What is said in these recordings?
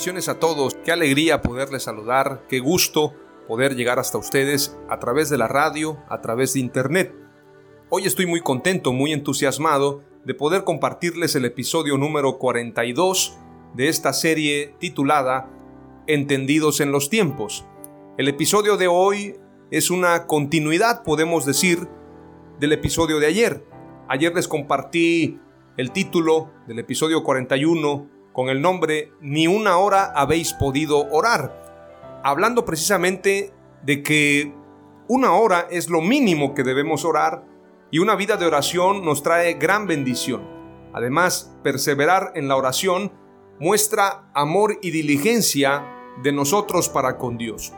Bendiciones a todos, qué alegría poderles saludar, qué gusto poder llegar hasta ustedes a través de la radio, a través de internet. Hoy estoy muy contento, muy entusiasmado de poder compartirles el episodio número 42 de esta serie titulada Entendidos en los tiempos. El episodio de hoy es una continuidad, podemos decir, del episodio de ayer. Ayer les compartí el título del episodio 41 con el nombre Ni una hora habéis podido orar, hablando precisamente de que una hora es lo mínimo que debemos orar y una vida de oración nos trae gran bendición. Además, perseverar en la oración muestra amor y diligencia de nosotros para con Dios.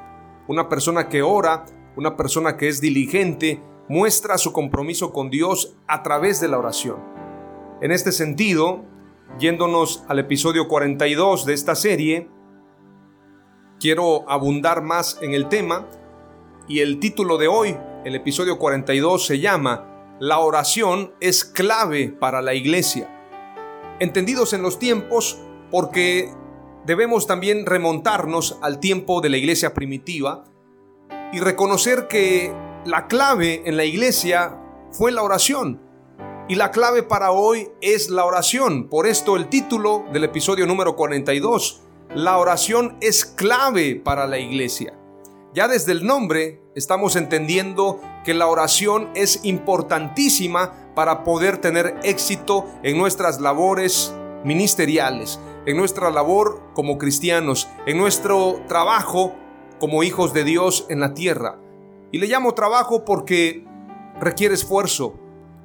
Una persona que ora, una persona que es diligente, muestra su compromiso con Dios a través de la oración. En este sentido, Yéndonos al episodio 42 de esta serie, quiero abundar más en el tema y el título de hoy, el episodio 42, se llama La oración es clave para la iglesia. Entendidos en los tiempos porque debemos también remontarnos al tiempo de la iglesia primitiva y reconocer que la clave en la iglesia fue la oración. Y la clave para hoy es la oración. Por esto el título del episodio número 42. La oración es clave para la iglesia. Ya desde el nombre estamos entendiendo que la oración es importantísima para poder tener éxito en nuestras labores ministeriales, en nuestra labor como cristianos, en nuestro trabajo como hijos de Dios en la tierra. Y le llamo trabajo porque requiere esfuerzo,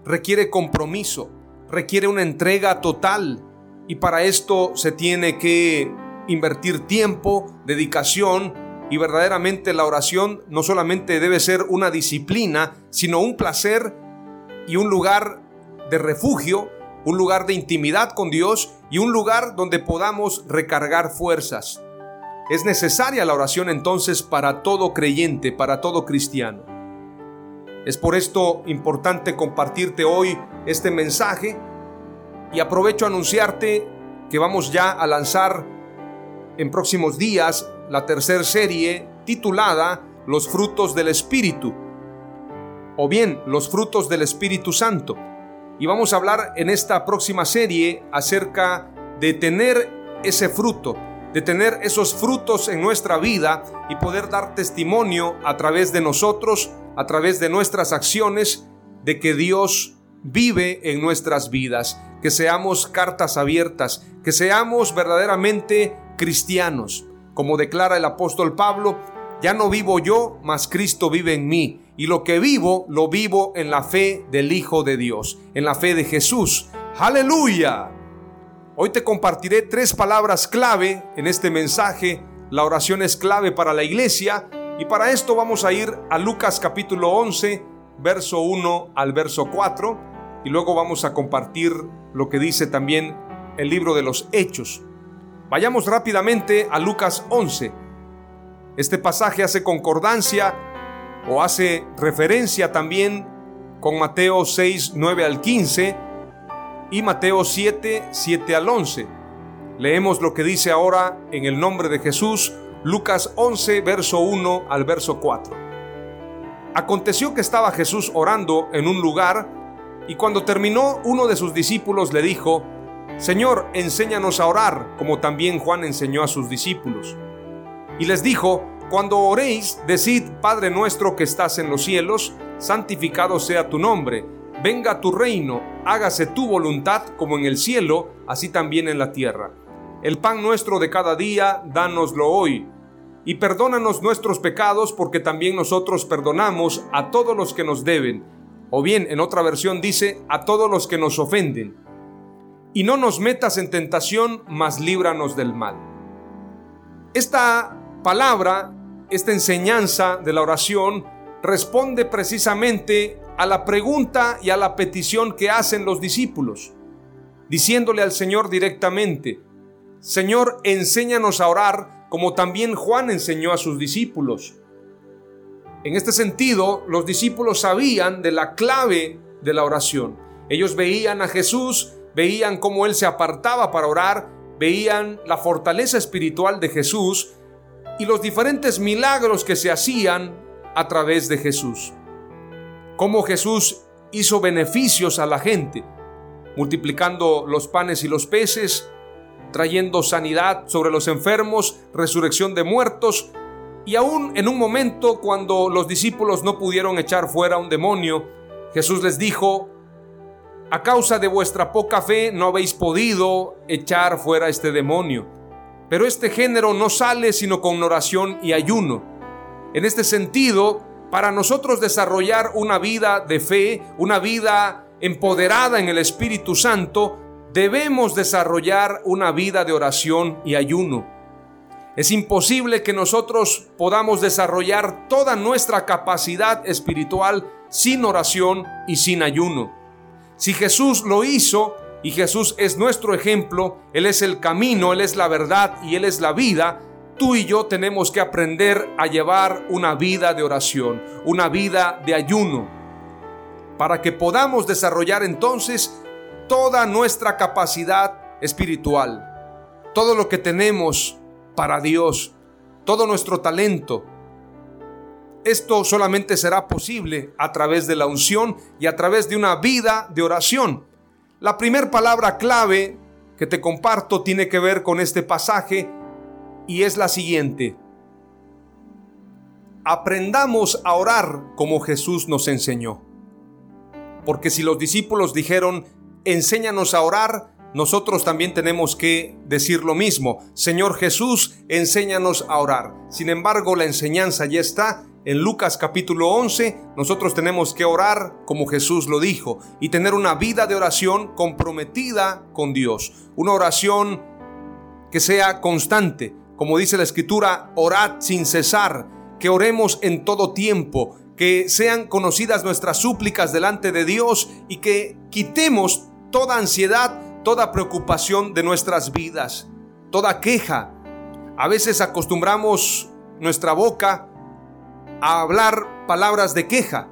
requiere compromiso, requiere una entrega total y para esto se tiene que invertir tiempo, dedicación y verdaderamente la oración no solamente debe ser una disciplina, sino un placer y un lugar de refugio, un lugar de intimidad con Dios y un lugar donde podamos recargar fuerzas. Es necesaria la oración entonces para todo creyente, para todo cristiano. Es por esto importante compartirte hoy este mensaje y aprovecho a anunciarte que vamos ya a lanzar en próximos días la tercera serie titulada Los frutos del Espíritu o bien los frutos del Espíritu Santo. Y vamos a hablar en esta próxima serie acerca de tener ese fruto, de tener esos frutos en nuestra vida y poder dar testimonio a través de nosotros a través de nuestras acciones de que Dios vive en nuestras vidas, que seamos cartas abiertas, que seamos verdaderamente cristianos. Como declara el apóstol Pablo, ya no vivo yo, mas Cristo vive en mí. Y lo que vivo, lo vivo en la fe del Hijo de Dios, en la fe de Jesús. Aleluya. Hoy te compartiré tres palabras clave en este mensaje. La oración es clave para la iglesia y para esto vamos a ir a Lucas capítulo 11, verso 1 al verso 4, y luego vamos a compartir lo que dice también el libro de los Hechos. Vayamos rápidamente a Lucas 11. Este pasaje hace concordancia o hace referencia también con Mateo 6, 9 al 15 y Mateo 7, 7 al 11. Leemos lo que dice ahora en el nombre de Jesús, Lucas 11, verso 1 al verso 4. Aconteció que estaba Jesús orando en un lugar y cuando terminó uno de sus discípulos le dijo, Señor, enséñanos a orar, como también Juan enseñó a sus discípulos. Y les dijo, Cuando oréis, decid, Padre nuestro que estás en los cielos, santificado sea tu nombre, venga tu reino, hágase tu voluntad como en el cielo, así también en la tierra. El pan nuestro de cada día, dánoslo hoy. Y perdónanos nuestros pecados, porque también nosotros perdonamos a todos los que nos deben. O bien, en otra versión dice, a todos los que nos ofenden. Y no nos metas en tentación, mas líbranos del mal. Esta palabra, esta enseñanza de la oración, responde precisamente a la pregunta y a la petición que hacen los discípulos, diciéndole al Señor directamente, Señor, enséñanos a orar como también Juan enseñó a sus discípulos. En este sentido, los discípulos sabían de la clave de la oración. Ellos veían a Jesús, veían cómo Él se apartaba para orar, veían la fortaleza espiritual de Jesús y los diferentes milagros que se hacían a través de Jesús. Cómo Jesús hizo beneficios a la gente, multiplicando los panes y los peces, trayendo sanidad sobre los enfermos, resurrección de muertos, y aún en un momento cuando los discípulos no pudieron echar fuera un demonio, Jesús les dijo, a causa de vuestra poca fe no habéis podido echar fuera este demonio. Pero este género no sale sino con oración y ayuno. En este sentido, para nosotros desarrollar una vida de fe, una vida empoderada en el Espíritu Santo, debemos desarrollar una vida de oración y ayuno. Es imposible que nosotros podamos desarrollar toda nuestra capacidad espiritual sin oración y sin ayuno. Si Jesús lo hizo y Jesús es nuestro ejemplo, Él es el camino, Él es la verdad y Él es la vida, tú y yo tenemos que aprender a llevar una vida de oración, una vida de ayuno, para que podamos desarrollar entonces toda nuestra capacidad espiritual, todo lo que tenemos para Dios, todo nuestro talento. Esto solamente será posible a través de la unción y a través de una vida de oración. La primera palabra clave que te comparto tiene que ver con este pasaje y es la siguiente. Aprendamos a orar como Jesús nos enseñó. Porque si los discípulos dijeron, enséñanos a orar, nosotros también tenemos que decir lo mismo. Señor Jesús, enséñanos a orar. Sin embargo, la enseñanza ya está. En Lucas capítulo 11, nosotros tenemos que orar como Jesús lo dijo y tener una vida de oración comprometida con Dios. Una oración que sea constante. Como dice la escritura, orad sin cesar, que oremos en todo tiempo, que sean conocidas nuestras súplicas delante de Dios y que quitemos toda ansiedad, toda preocupación de nuestras vidas, toda queja. A veces acostumbramos nuestra boca a hablar palabras de queja,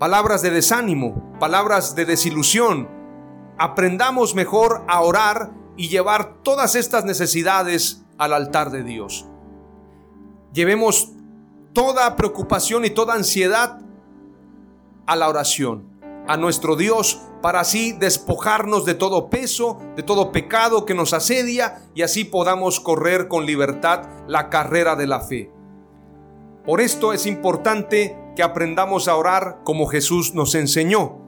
palabras de desánimo, palabras de desilusión. Aprendamos mejor a orar y llevar todas estas necesidades al altar de Dios. Llevemos toda preocupación y toda ansiedad a la oración a nuestro Dios para así despojarnos de todo peso, de todo pecado que nos asedia y así podamos correr con libertad la carrera de la fe. Por esto es importante que aprendamos a orar como Jesús nos enseñó.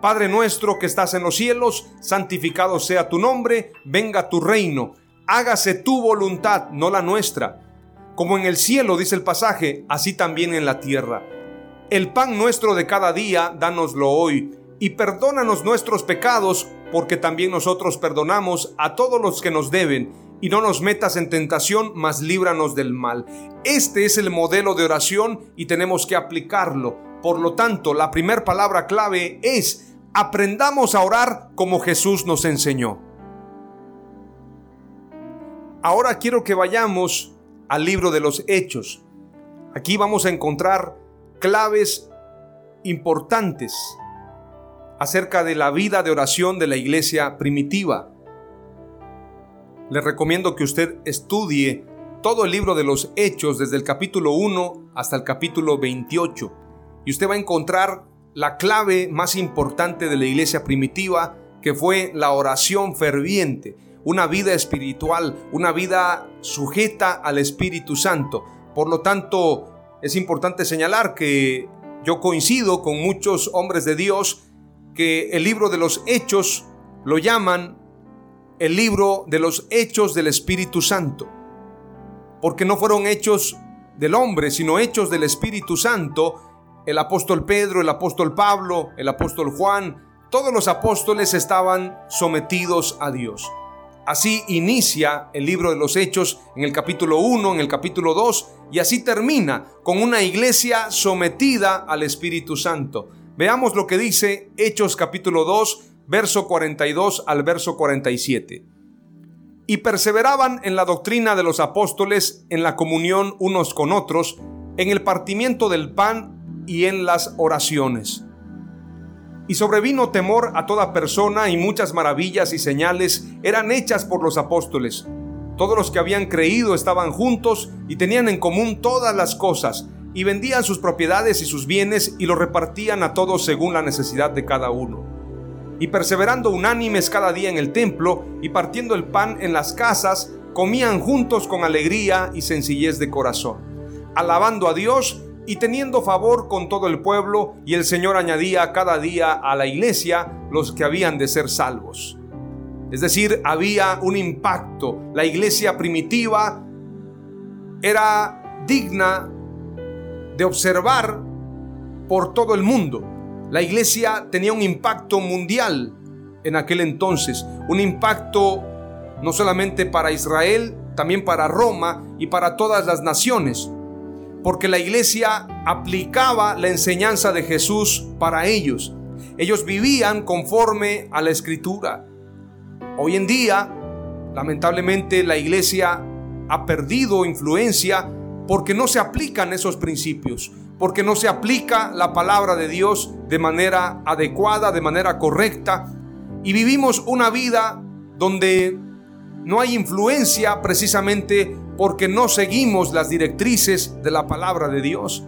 Padre nuestro que estás en los cielos, santificado sea tu nombre, venga tu reino, hágase tu voluntad, no la nuestra. Como en el cielo, dice el pasaje, así también en la tierra. El pan nuestro de cada día, dánoslo hoy, y perdónanos nuestros pecados, porque también nosotros perdonamos a todos los que nos deben, y no nos metas en tentación, mas líbranos del mal. Este es el modelo de oración y tenemos que aplicarlo. Por lo tanto, la primera palabra clave es, aprendamos a orar como Jesús nos enseñó. Ahora quiero que vayamos al libro de los Hechos. Aquí vamos a encontrar claves importantes acerca de la vida de oración de la iglesia primitiva. le recomiendo que usted estudie todo el libro de los Hechos desde el capítulo 1 hasta el capítulo 28 y usted va a encontrar la clave más importante de la iglesia primitiva que fue la oración ferviente, una vida espiritual, una vida sujeta al Espíritu Santo. Por lo tanto, es importante señalar que yo coincido con muchos hombres de Dios que el libro de los Hechos lo llaman el libro de los hechos del Espíritu Santo. Porque no fueron hechos del hombre, sino hechos del Espíritu Santo. El apóstol Pedro, el apóstol Pablo, el apóstol Juan, todos los apóstoles estaban sometidos a Dios. Así inicia el libro de los Hechos en el capítulo 1, en el capítulo 2, y así termina con una iglesia sometida al Espíritu Santo. Veamos lo que dice Hechos capítulo 2, verso 42 al verso 47. Y perseveraban en la doctrina de los apóstoles, en la comunión unos con otros, en el partimiento del pan y en las oraciones. Y sobrevino temor a toda persona y muchas maravillas y señales eran hechas por los apóstoles. Todos los que habían creído estaban juntos y tenían en común todas las cosas, y vendían sus propiedades y sus bienes y los repartían a todos según la necesidad de cada uno y perseverando unánimes cada día en el templo y partiendo el pan en las casas, comían juntos con alegría y sencillez de corazón, alabando a Dios y teniendo favor con todo el pueblo, y el Señor añadía cada día a la iglesia los que habían de ser salvos. Es decir, había un impacto. La iglesia primitiva era digna de observar por todo el mundo. La iglesia tenía un impacto mundial en aquel entonces, un impacto no solamente para Israel, también para Roma y para todas las naciones, porque la iglesia aplicaba la enseñanza de Jesús para ellos. Ellos vivían conforme a la escritura. Hoy en día, lamentablemente, la iglesia ha perdido influencia porque no se aplican esos principios porque no se aplica la palabra de Dios de manera adecuada, de manera correcta, y vivimos una vida donde no hay influencia precisamente porque no seguimos las directrices de la palabra de Dios.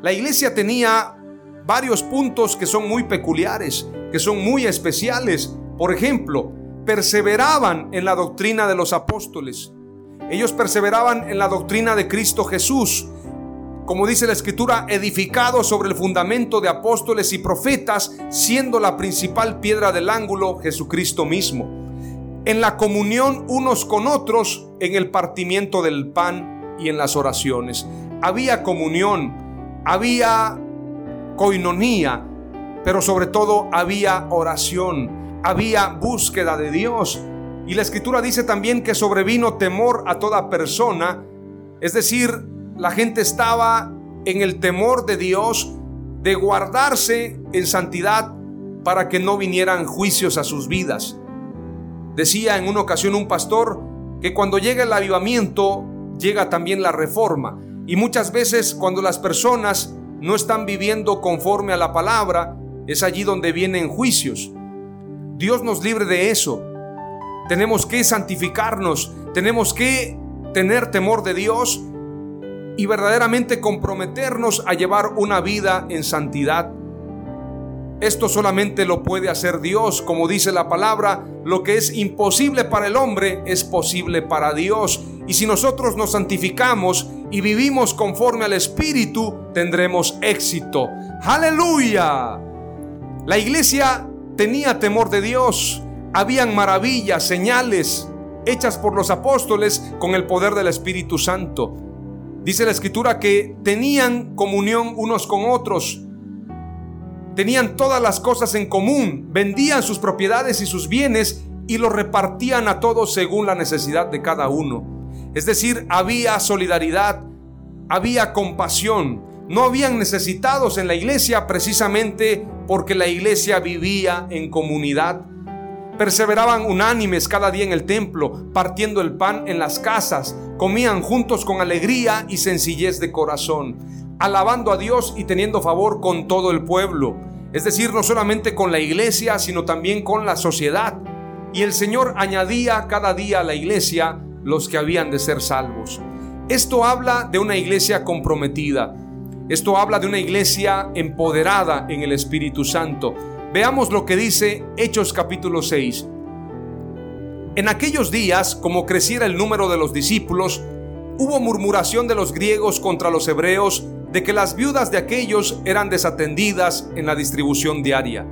La iglesia tenía varios puntos que son muy peculiares, que son muy especiales. Por ejemplo, perseveraban en la doctrina de los apóstoles. Ellos perseveraban en la doctrina de Cristo Jesús como dice la escritura, edificado sobre el fundamento de apóstoles y profetas, siendo la principal piedra del ángulo Jesucristo mismo. En la comunión unos con otros, en el partimiento del pan y en las oraciones. Había comunión, había coinonía, pero sobre todo había oración, había búsqueda de Dios. Y la escritura dice también que sobrevino temor a toda persona, es decir, la gente estaba en el temor de Dios de guardarse en santidad para que no vinieran juicios a sus vidas. Decía en una ocasión un pastor que cuando llega el avivamiento llega también la reforma y muchas veces cuando las personas no están viviendo conforme a la palabra es allí donde vienen juicios. Dios nos libre de eso. Tenemos que santificarnos, tenemos que tener temor de Dios y verdaderamente comprometernos a llevar una vida en santidad. Esto solamente lo puede hacer Dios, como dice la palabra, lo que es imposible para el hombre es posible para Dios. Y si nosotros nos santificamos y vivimos conforme al Espíritu, tendremos éxito. Aleluya. La iglesia tenía temor de Dios. Habían maravillas, señales hechas por los apóstoles con el poder del Espíritu Santo. Dice la escritura que tenían comunión unos con otros. Tenían todas las cosas en común, vendían sus propiedades y sus bienes y los repartían a todos según la necesidad de cada uno. Es decir, había solidaridad, había compasión. No habían necesitados en la iglesia precisamente porque la iglesia vivía en comunidad. Perseveraban unánimes cada día en el templo, partiendo el pan en las casas, comían juntos con alegría y sencillez de corazón, alabando a Dios y teniendo favor con todo el pueblo, es decir, no solamente con la iglesia, sino también con la sociedad. y el Señor añadía cada día a la iglesia los que habían de ser salvos. Esto habla de una iglesia comprometida. Esto habla de una iglesia empoderada en el Espíritu Santo. Veamos lo que dice Hechos capítulo 6. En aquellos días, como creciera el número de los discípulos, hubo murmuración de los griegos contra los hebreos de que las viudas de aquellos eran desatendidas en la distribución diaria.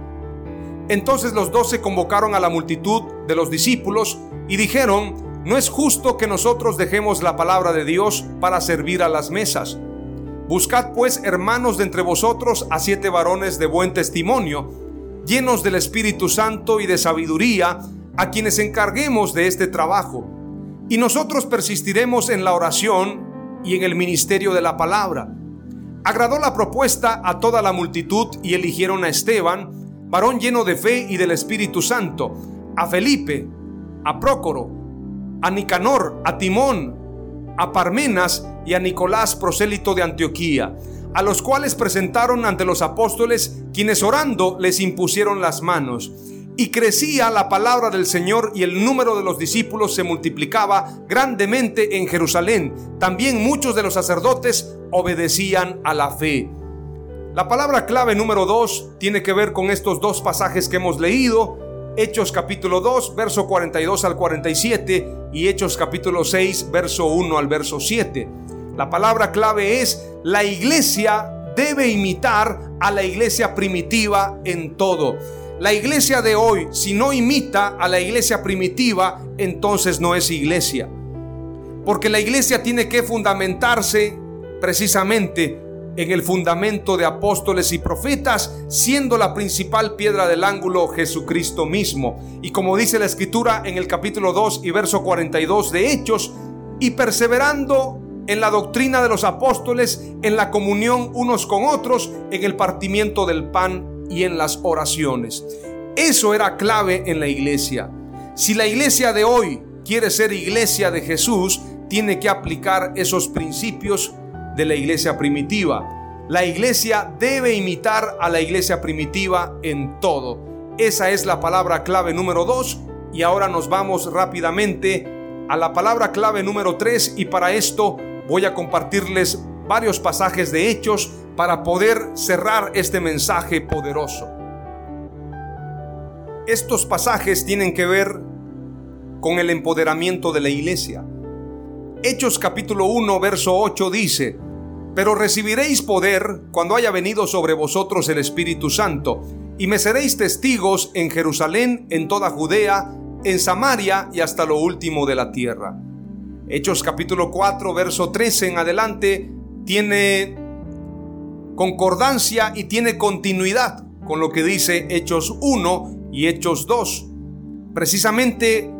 Entonces los doce convocaron a la multitud de los discípulos y dijeron, no es justo que nosotros dejemos la palabra de Dios para servir a las mesas. Buscad pues, hermanos de entre vosotros, a siete varones de buen testimonio, llenos del Espíritu Santo y de sabiduría, a quienes encarguemos de este trabajo. Y nosotros persistiremos en la oración y en el ministerio de la palabra. Agradó la propuesta a toda la multitud y eligieron a Esteban, varón lleno de fe y del Espíritu Santo, a Felipe, a Prócoro, a Nicanor, a Timón, a Parmenas y a Nicolás, prosélito de Antioquía, a los cuales presentaron ante los apóstoles, quienes orando les impusieron las manos. Y crecía la palabra del Señor y el número de los discípulos se multiplicaba grandemente en Jerusalén. También muchos de los sacerdotes obedecían a la fe. La palabra clave número 2 tiene que ver con estos dos pasajes que hemos leído, Hechos capítulo 2, verso 42 al 47 y Hechos capítulo 6, verso 1 al verso 7. La palabra clave es, la iglesia debe imitar a la iglesia primitiva en todo. La iglesia de hoy, si no imita a la iglesia primitiva, entonces no es iglesia. Porque la iglesia tiene que fundamentarse precisamente en el fundamento de apóstoles y profetas, siendo la principal piedra del ángulo Jesucristo mismo. Y como dice la escritura en el capítulo 2 y verso 42 de Hechos, y perseverando en la doctrina de los apóstoles, en la comunión unos con otros, en el partimiento del pan y en las oraciones. Eso era clave en la iglesia. Si la iglesia de hoy quiere ser iglesia de Jesús, tiene que aplicar esos principios de la iglesia primitiva. La iglesia debe imitar a la iglesia primitiva en todo. Esa es la palabra clave número 2 y ahora nos vamos rápidamente a la palabra clave número 3 y para esto voy a compartirles varios pasajes de hechos para poder cerrar este mensaje poderoso. Estos pasajes tienen que ver con el empoderamiento de la iglesia. Hechos capítulo 1, verso 8 dice, Pero recibiréis poder cuando haya venido sobre vosotros el Espíritu Santo, y me seréis testigos en Jerusalén, en toda Judea, en Samaria y hasta lo último de la tierra. Hechos capítulo 4, verso 13 en adelante, tiene concordancia y tiene continuidad con lo que dice Hechos 1 y Hechos 2. Precisamente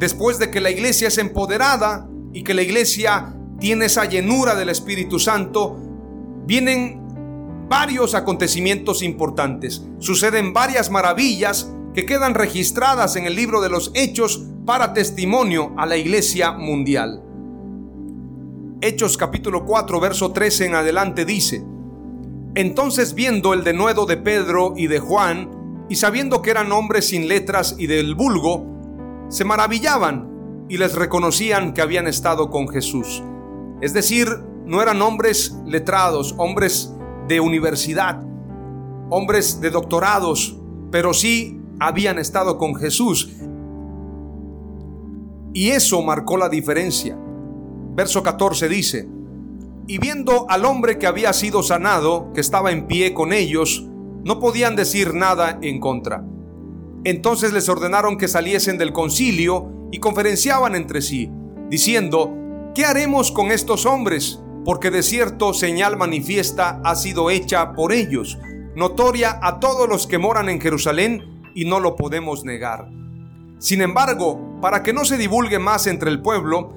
después de que la iglesia es empoderada, y que la iglesia tiene esa llenura del Espíritu Santo, vienen varios acontecimientos importantes. Suceden varias maravillas que quedan registradas en el libro de los Hechos para testimonio a la iglesia mundial. Hechos capítulo 4, verso 13 en adelante dice, Entonces viendo el denuedo de Pedro y de Juan, y sabiendo que eran hombres sin letras y del vulgo, se maravillaban y les reconocían que habían estado con Jesús. Es decir, no eran hombres letrados, hombres de universidad, hombres de doctorados, pero sí habían estado con Jesús. Y eso marcó la diferencia. Verso 14 dice, y viendo al hombre que había sido sanado, que estaba en pie con ellos, no podían decir nada en contra. Entonces les ordenaron que saliesen del concilio y conferenciaban entre sí, diciendo, ¿qué haremos con estos hombres? Porque de cierto señal manifiesta ha sido hecha por ellos, notoria a todos los que moran en Jerusalén, y no lo podemos negar. Sin embargo, para que no se divulgue más entre el pueblo,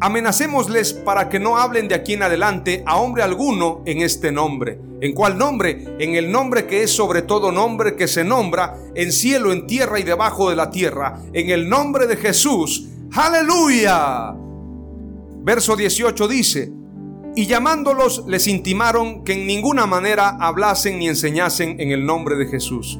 amenacémosles para que no hablen de aquí en adelante a hombre alguno en este nombre. ¿En cuál nombre? En el nombre que es sobre todo nombre que se nombra en cielo, en tierra y debajo de la tierra. En el nombre de Jesús. Aleluya. Verso 18 dice, y llamándolos les intimaron que en ninguna manera hablasen ni enseñasen en el nombre de Jesús.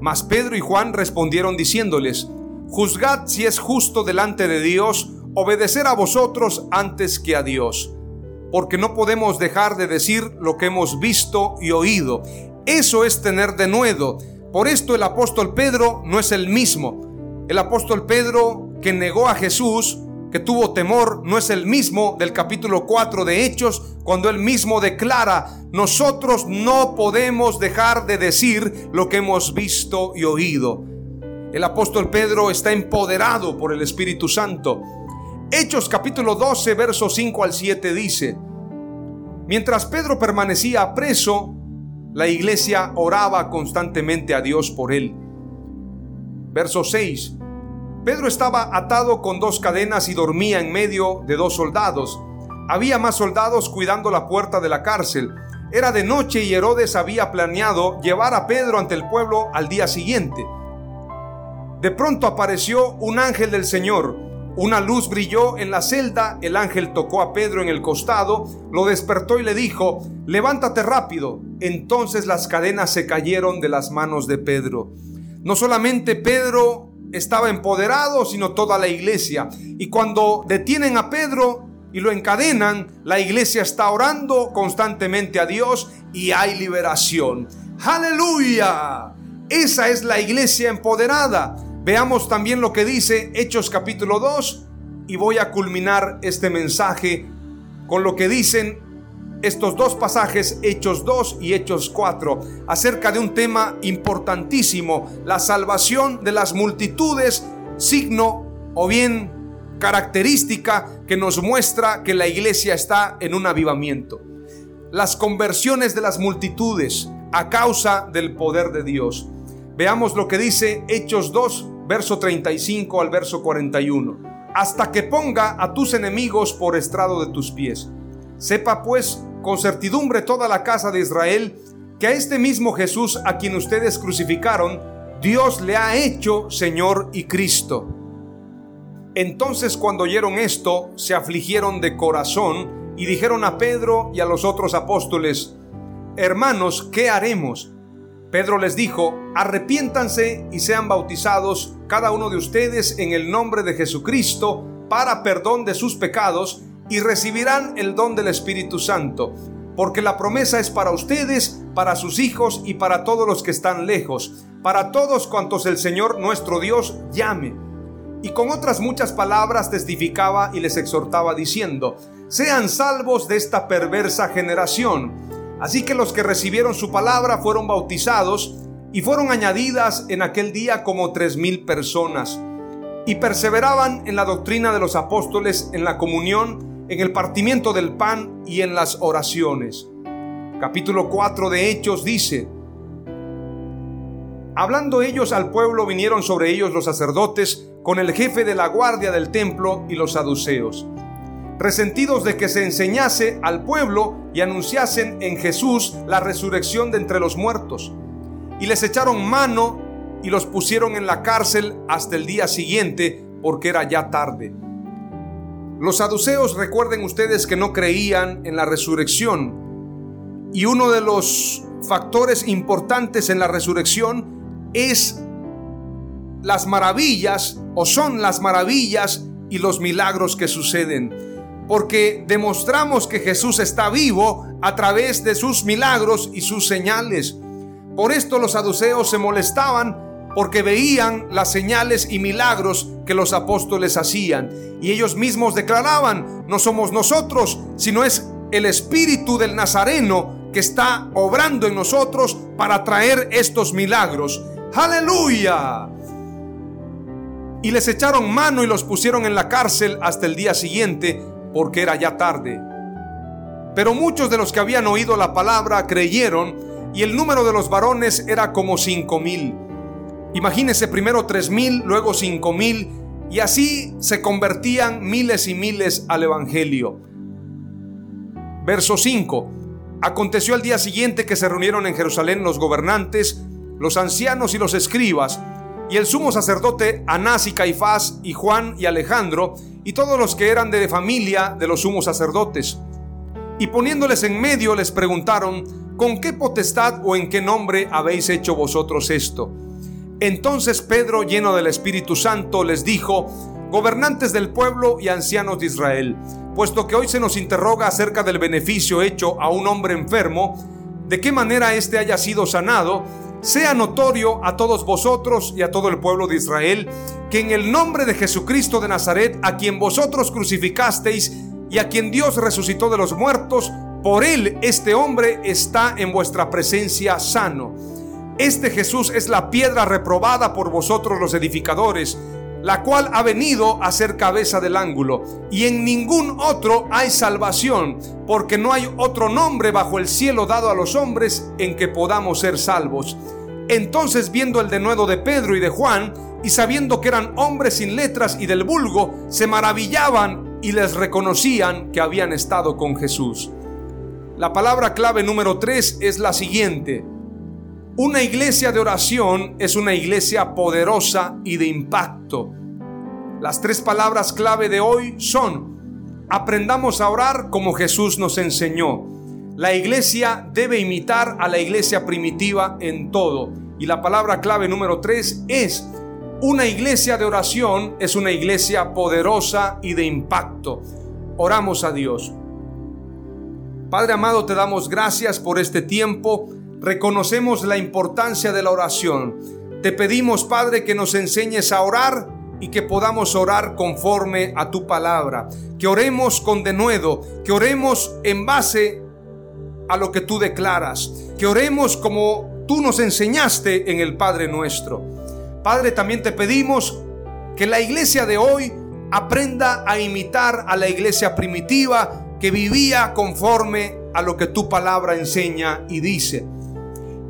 Mas Pedro y Juan respondieron diciéndoles, juzgad si es justo delante de Dios obedecer a vosotros antes que a Dios, porque no podemos dejar de decir lo que hemos visto y oído. Eso es tener de nuevo. Por esto el apóstol Pedro no es el mismo. El apóstol Pedro que negó a Jesús, que tuvo temor, no es el mismo del capítulo 4 de Hechos, cuando él mismo declara, nosotros no podemos dejar de decir lo que hemos visto y oído. El apóstol Pedro está empoderado por el Espíritu Santo. Hechos capítulo 12, versos 5 al 7 dice, Mientras Pedro permanecía preso, la iglesia oraba constantemente a Dios por él. Verso 6. Pedro estaba atado con dos cadenas y dormía en medio de dos soldados. Había más soldados cuidando la puerta de la cárcel. Era de noche y Herodes había planeado llevar a Pedro ante el pueblo al día siguiente. De pronto apareció un ángel del Señor. Una luz brilló en la celda, el ángel tocó a Pedro en el costado, lo despertó y le dijo, levántate rápido. Entonces las cadenas se cayeron de las manos de Pedro. No solamente Pedro estaba empoderado, sino toda la iglesia. Y cuando detienen a Pedro y lo encadenan, la iglesia está orando constantemente a Dios y hay liberación. Aleluya. Esa es la iglesia empoderada. Veamos también lo que dice Hechos capítulo 2 y voy a culminar este mensaje con lo que dicen estos dos pasajes, Hechos 2 y Hechos 4, acerca de un tema importantísimo, la salvación de las multitudes, signo o bien característica que nos muestra que la iglesia está en un avivamiento. Las conversiones de las multitudes a causa del poder de Dios. Veamos lo que dice Hechos 2, verso 35 al verso 41. Hasta que ponga a tus enemigos por estrado de tus pies. Sepa pues con certidumbre toda la casa de Israel que a este mismo Jesús a quien ustedes crucificaron, Dios le ha hecho Señor y Cristo. Entonces cuando oyeron esto, se afligieron de corazón y dijeron a Pedro y a los otros apóstoles, Hermanos, ¿qué haremos? Pedro les dijo, arrepiéntanse y sean bautizados cada uno de ustedes en el nombre de Jesucristo para perdón de sus pecados y recibirán el don del Espíritu Santo, porque la promesa es para ustedes, para sus hijos y para todos los que están lejos, para todos cuantos el Señor nuestro Dios llame. Y con otras muchas palabras testificaba y les exhortaba diciendo, sean salvos de esta perversa generación Así que los que recibieron su palabra fueron bautizados y fueron añadidas en aquel día como tres mil personas. Y perseveraban en la doctrina de los apóstoles, en la comunión, en el partimiento del pan y en las oraciones. Capítulo 4 de Hechos dice, Hablando ellos al pueblo, vinieron sobre ellos los sacerdotes con el jefe de la guardia del templo y los saduceos resentidos de que se enseñase al pueblo y anunciasen en Jesús la resurrección de entre los muertos. Y les echaron mano y los pusieron en la cárcel hasta el día siguiente, porque era ya tarde. Los saduceos recuerden ustedes que no creían en la resurrección. Y uno de los factores importantes en la resurrección es las maravillas o son las maravillas y los milagros que suceden porque demostramos que Jesús está vivo a través de sus milagros y sus señales. Por esto los saduceos se molestaban porque veían las señales y milagros que los apóstoles hacían. Y ellos mismos declaraban, no somos nosotros, sino es el Espíritu del Nazareno que está obrando en nosotros para traer estos milagros. Aleluya. Y les echaron mano y los pusieron en la cárcel hasta el día siguiente porque era ya tarde. Pero muchos de los que habían oído la palabra creyeron y el número de los varones era como cinco mil. Imagínense primero tres mil, luego cinco mil y así se convertían miles y miles al Evangelio. Verso 5. Aconteció al día siguiente que se reunieron en Jerusalén los gobernantes, los ancianos y los escribas, y el sumo sacerdote Anás y Caifás y Juan y Alejandro, y todos los que eran de familia de los sumos sacerdotes. Y poniéndoles en medio les preguntaron, ¿con qué potestad o en qué nombre habéis hecho vosotros esto? Entonces Pedro, lleno del Espíritu Santo, les dijo, gobernantes del pueblo y ancianos de Israel, puesto que hoy se nos interroga acerca del beneficio hecho a un hombre enfermo, de qué manera éste haya sido sanado, sea notorio a todos vosotros y a todo el pueblo de Israel que en el nombre de Jesucristo de Nazaret, a quien vosotros crucificasteis y a quien Dios resucitó de los muertos, por él este hombre está en vuestra presencia sano. Este Jesús es la piedra reprobada por vosotros los edificadores, la cual ha venido a ser cabeza del ángulo. Y en ningún otro hay salvación, porque no hay otro nombre bajo el cielo dado a los hombres en que podamos ser salvos. Entonces viendo el denuedo de Pedro y de Juan, y sabiendo que eran hombres sin letras y del vulgo, se maravillaban y les reconocían que habían estado con Jesús. La palabra clave número 3 es la siguiente. Una iglesia de oración es una iglesia poderosa y de impacto. Las tres palabras clave de hoy son, aprendamos a orar como Jesús nos enseñó. La iglesia debe imitar a la iglesia primitiva en todo. Y la palabra clave número tres es, una iglesia de oración es una iglesia poderosa y de impacto. Oramos a Dios. Padre amado, te damos gracias por este tiempo reconocemos la importancia de la oración. Te pedimos, Padre, que nos enseñes a orar y que podamos orar conforme a tu palabra. Que oremos con denuedo, que oremos en base a lo que tú declaras, que oremos como tú nos enseñaste en el Padre nuestro. Padre, también te pedimos que la iglesia de hoy aprenda a imitar a la iglesia primitiva que vivía conforme a lo que tu palabra enseña y dice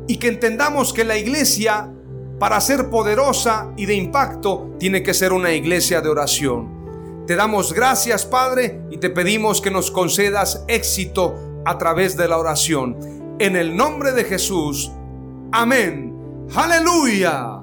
y que entendamos que la iglesia, para ser poderosa y de impacto, tiene que ser una iglesia de oración. Te damos gracias, Padre, y te pedimos que nos concedas éxito a través de la oración. En el nombre de Jesús. Amén. Aleluya.